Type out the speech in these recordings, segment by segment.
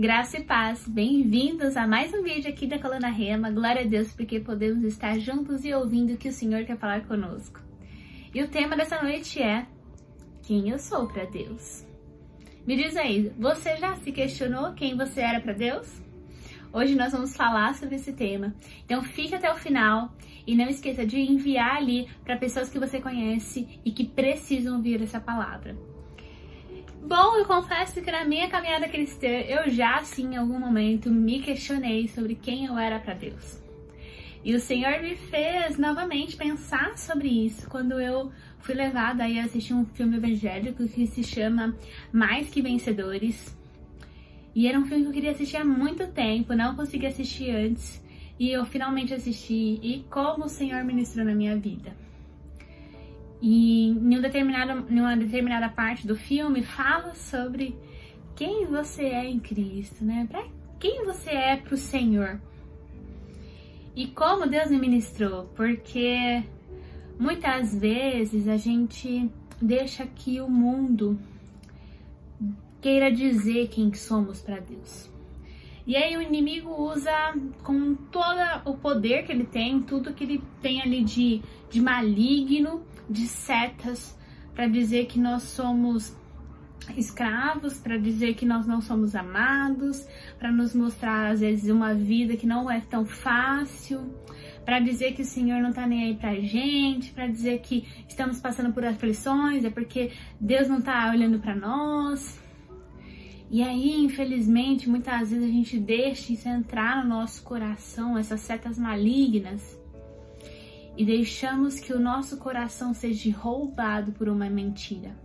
Graça e paz, bem-vindos a mais um vídeo aqui da Coluna Rema. Glória a Deus porque podemos estar juntos e ouvindo o que o Senhor quer falar conosco. E o tema dessa noite é Quem eu sou para Deus? Me diz aí, você já se questionou quem você era para Deus? Hoje nós vamos falar sobre esse tema. Então fique até o final e não esqueça de enviar ali para pessoas que você conhece e que precisam ouvir essa palavra. Bom, eu confesso que na minha caminhada cristã eu já, sim, em algum momento me questionei sobre quem eu era para Deus. E o Senhor me fez novamente pensar sobre isso quando eu fui levada a assistir um filme evangélico que se chama Mais que Vencedores. E era um filme que eu queria assistir há muito tempo, não consegui assistir antes, e eu finalmente assisti e como o Senhor ministrou na minha vida. E em, um determinado, em uma determinada parte do filme fala sobre quem você é em Cristo, né? Pra quem você é pro Senhor. E como Deus me ministrou, porque muitas vezes a gente deixa que o mundo queira dizer quem somos para Deus. E aí o inimigo usa com todo o poder que ele tem, tudo que ele tem ali de, de maligno, de setas, para dizer que nós somos escravos, para dizer que nós não somos amados, para nos mostrar às vezes uma vida que não é tão fácil, para dizer que o Senhor não tá nem aí pra gente, para dizer que estamos passando por aflições, é porque Deus não tá olhando para nós. E aí, infelizmente, muitas vezes a gente deixa isso entrar no nosso coração, essas setas malignas, e deixamos que o nosso coração seja roubado por uma mentira.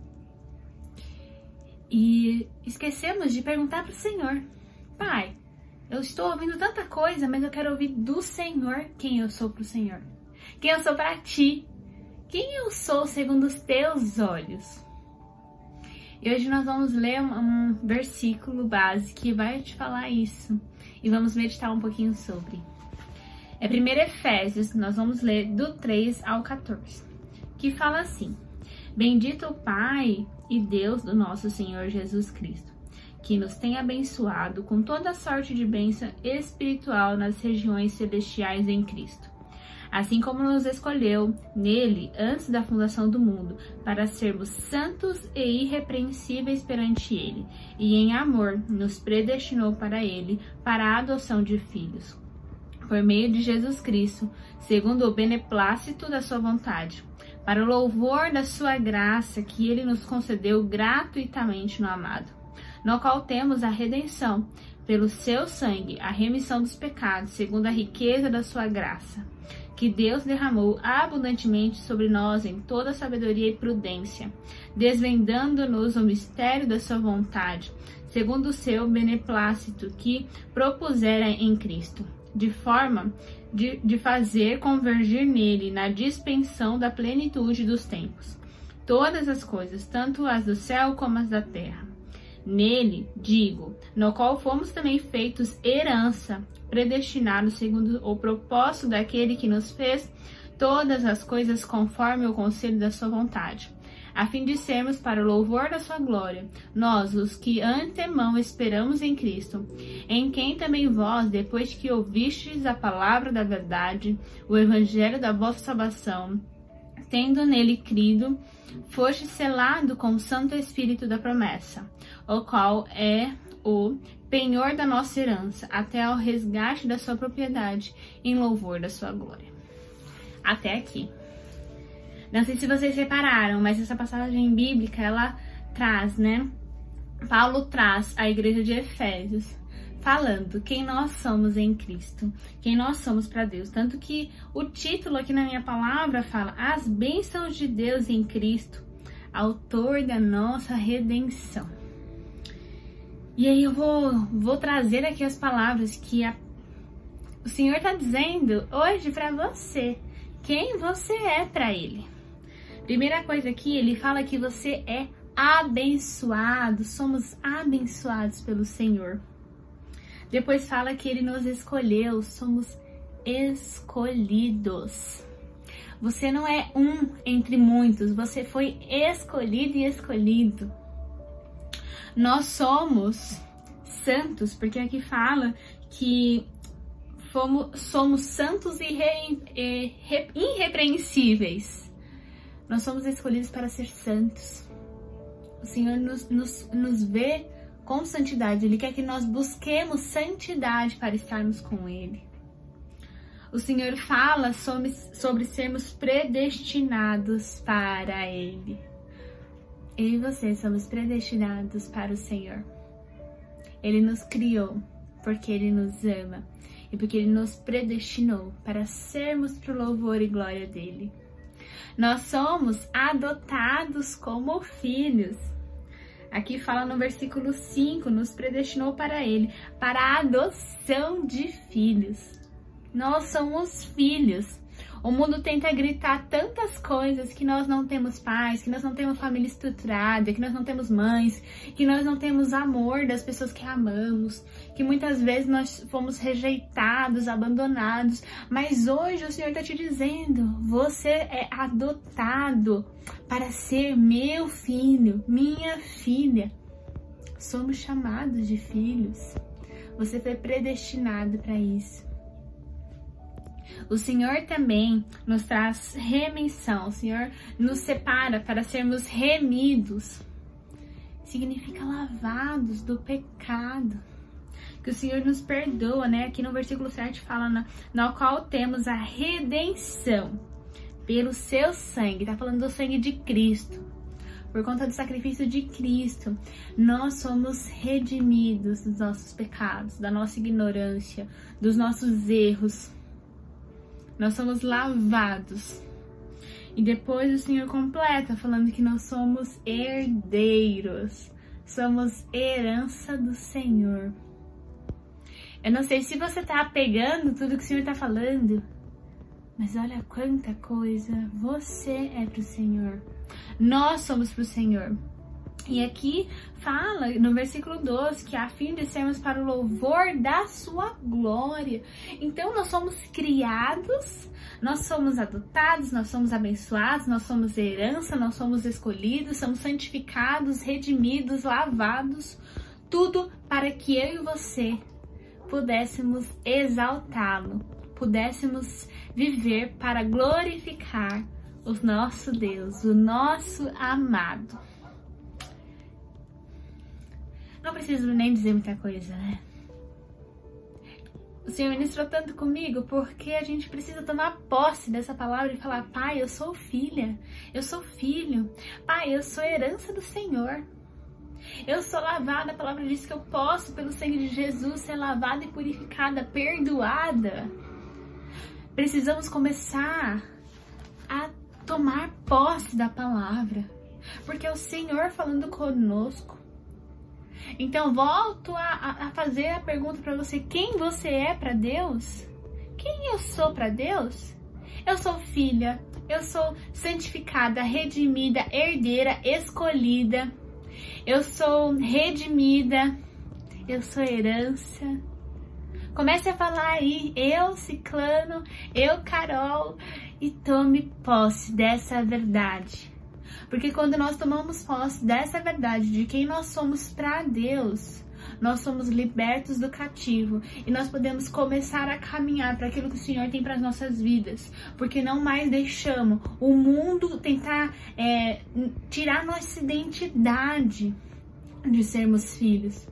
E esquecemos de perguntar para o Senhor: Pai, eu estou ouvindo tanta coisa, mas eu quero ouvir do Senhor quem eu sou para o Senhor. Quem eu sou para ti. Quem eu sou segundo os teus olhos. E hoje nós vamos ler um, um versículo base que vai te falar isso. E vamos meditar um pouquinho sobre. É 1 Efésios, nós vamos ler do 3 ao 14, que fala assim: Bendito o Pai e Deus do nosso Senhor Jesus Cristo, que nos tem abençoado com toda sorte de bênção espiritual nas regiões celestiais em Cristo assim como nos escolheu nele antes da fundação do mundo, para sermos santos e irrepreensíveis perante ele, e em amor nos predestinou para ele, para a adoção de filhos, por meio de Jesus Cristo, segundo o beneplácito da sua vontade, para o louvor da sua graça que ele nos concedeu gratuitamente no amado, no qual temos a redenção, pelo seu sangue, a remissão dos pecados, segundo a riqueza da sua graça que Deus derramou abundantemente sobre nós em toda sabedoria e prudência, desvendando-nos o mistério da sua vontade, segundo o seu beneplácito que propusera em Cristo, de forma de, de fazer convergir nele, na dispensão da plenitude dos tempos, todas as coisas, tanto as do céu como as da terra. Nele, digo, no qual fomos também feitos herança, predestinados segundo o propósito daquele que nos fez todas as coisas conforme o conselho da sua vontade, a fim de sermos para o louvor da sua glória, nós, os que antemão esperamos em Cristo, em quem também vós, depois que ouvistes a palavra da verdade, o evangelho da vossa salvação, tendo nele crido, foste selado com o Santo Espírito da promessa, o qual é o penhor da nossa herança, até ao resgate da sua propriedade, em louvor da sua glória. Até aqui. Não sei se vocês repararam, mas essa passagem bíblica, ela traz, né? Paulo traz a igreja de Efésios falando quem nós somos em Cristo, quem nós somos para Deus. Tanto que o título aqui na minha palavra fala as bênçãos de Deus em Cristo, autor da nossa redenção. E aí eu vou, vou trazer aqui as palavras que a, o Senhor está dizendo hoje para você. Quem você é para Ele. Primeira coisa aqui, ele fala que você é abençoado, somos abençoados pelo Senhor. Depois fala que ele nos escolheu, somos escolhidos. Você não é um entre muitos, você foi escolhido e escolhido. Nós somos santos, porque aqui fala que fomos, somos santos e, re, e re, irrepreensíveis. Nós somos escolhidos para ser santos. O Senhor nos, nos, nos vê com santidade. Ele quer que nós busquemos santidade para estarmos com Ele. O Senhor fala sobre, sobre sermos predestinados para Ele. Eu e você somos predestinados para o Senhor. Ele nos criou porque Ele nos ama e porque Ele nos predestinou para sermos para o louvor e glória dEle. Nós somos adotados como filhos. Aqui fala no versículo 5, nos predestinou para Ele, para a adoção de filhos. Nós somos filhos. O mundo tenta gritar tantas coisas que nós não temos pais, que nós não temos família estruturada, que nós não temos mães, que nós não temos amor das pessoas que amamos, que muitas vezes nós fomos rejeitados, abandonados. Mas hoje o Senhor está te dizendo: você é adotado para ser meu filho, minha filha. Somos chamados de filhos. Você foi predestinado para isso. O Senhor também nos traz remissão, o Senhor nos separa para sermos remidos. Significa lavados do pecado. Que o Senhor nos perdoa, né? Aqui no versículo 7 fala na, na qual temos a redenção pelo seu sangue. Tá falando do sangue de Cristo. Por conta do sacrifício de Cristo, nós somos redimidos dos nossos pecados, da nossa ignorância, dos nossos erros nós somos lavados. E depois o Senhor completa falando que nós somos herdeiros, somos herança do Senhor. Eu não sei se você está pegando tudo que o Senhor está falando, mas olha quanta coisa você é para o Senhor. Nós somos para o Senhor. E aqui fala no versículo 12 que a fim de sermos para o louvor da sua glória. Então nós somos criados, nós somos adotados, nós somos abençoados, nós somos herança, nós somos escolhidos, somos santificados, redimidos, lavados, tudo para que eu e você pudéssemos exaltá-lo, pudéssemos viver para glorificar o nosso Deus, o nosso amado. Não preciso nem dizer muita coisa, né? O Senhor ministrou tanto comigo porque a gente precisa tomar posse dessa palavra e falar: Pai, eu sou filha, eu sou filho, Pai, eu sou herança do Senhor. Eu sou lavada, a palavra diz que eu posso, pelo sangue de Jesus, ser lavada e purificada, perdoada. Precisamos começar a tomar posse da palavra, porque é o Senhor falando conosco. Então, volto a, a fazer a pergunta para você: quem você é para Deus? Quem eu sou para Deus? Eu sou filha, eu sou santificada, redimida, herdeira, escolhida. Eu sou redimida, eu sou herança. Comece a falar aí, eu, Ciclano, eu, Carol, e tome posse dessa verdade. Porque quando nós tomamos posse dessa verdade de quem nós somos para Deus, nós somos libertos do cativo e nós podemos começar a caminhar para aquilo que o Senhor tem para as nossas vidas, porque não mais deixamos o mundo tentar é, tirar nossa identidade de sermos filhos.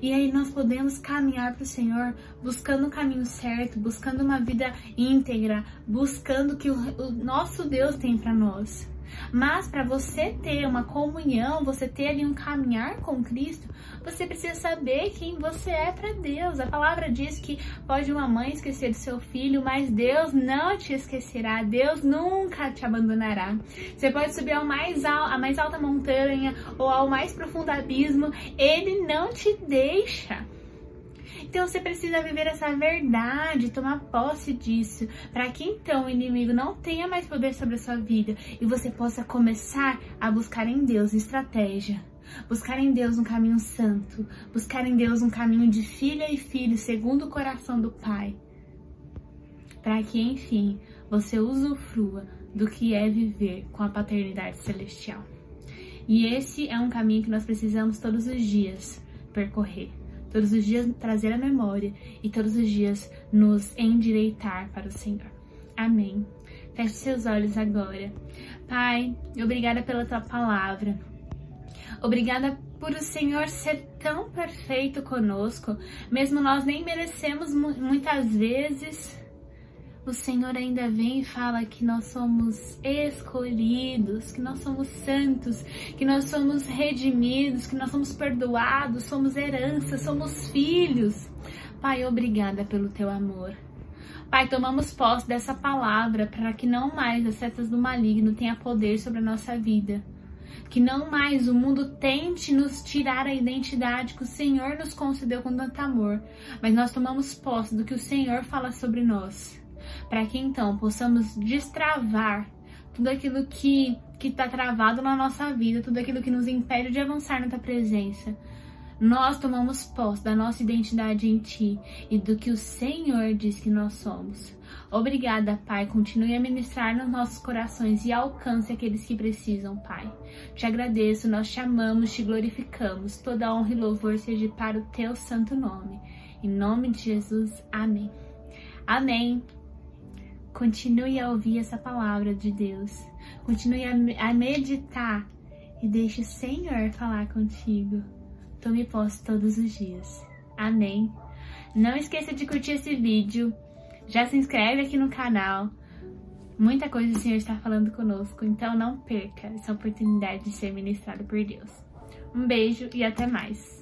E aí nós podemos caminhar para o Senhor buscando o caminho certo, buscando uma vida íntegra, buscando o que o, nosso Deus tem para nós. Mas para você ter uma comunhão, você ter ali um caminhar com Cristo, você precisa saber quem você é para Deus. A palavra diz que pode uma mãe esquecer do seu filho, mas Deus não te esquecerá. Deus nunca te abandonará. Você pode subir ao mais al a mais alta montanha ou ao mais profundo abismo, ele não te deixa. Então você precisa viver essa verdade, tomar posse disso, para que então o inimigo não tenha mais poder sobre a sua vida e você possa começar a buscar em Deus estratégia. Buscar em Deus um caminho santo, buscar em Deus um caminho de filha e filho segundo o coração do Pai, para que enfim você usufrua do que é viver com a paternidade celestial. E esse é um caminho que nós precisamos todos os dias percorrer todos os dias trazer a memória e todos os dias nos endireitar para o Senhor. Amém. Feche seus olhos agora. Pai, obrigada pela tua palavra. Obrigada por o Senhor ser tão perfeito conosco, mesmo nós nem merecemos muitas vezes. O Senhor ainda vem e fala que nós somos escolhidos, que nós somos santos, que nós somos redimidos, que nós somos perdoados, somos herança, somos filhos. Pai, obrigada pelo teu amor. Pai, tomamos posse dessa palavra para que não mais as setas do maligno tenham poder sobre a nossa vida que não mais o mundo tente nos tirar a identidade que o Senhor nos concedeu com tanto amor, mas nós tomamos posse do que o Senhor fala sobre nós, para que então possamos destravar tudo aquilo que que está travado na nossa vida, tudo aquilo que nos impede de avançar na tua presença, nós tomamos posse da nossa identidade em Ti e do que o Senhor diz que nós somos. Obrigada, Pai. Continue a ministrar nos nossos corações e alcance aqueles que precisam, Pai. Te agradeço, nós te amamos, te glorificamos. Toda honra e louvor seja para o Teu santo nome. Em nome de Jesus, amém. Amém. Continue a ouvir essa palavra de Deus. Continue a meditar e deixe o Senhor falar contigo. Tome posse todos os dias. Amém. Não esqueça de curtir esse vídeo. Já se inscreve aqui no canal. Muita coisa o Senhor está falando conosco, então não perca essa oportunidade de ser ministrado por Deus. Um beijo e até mais.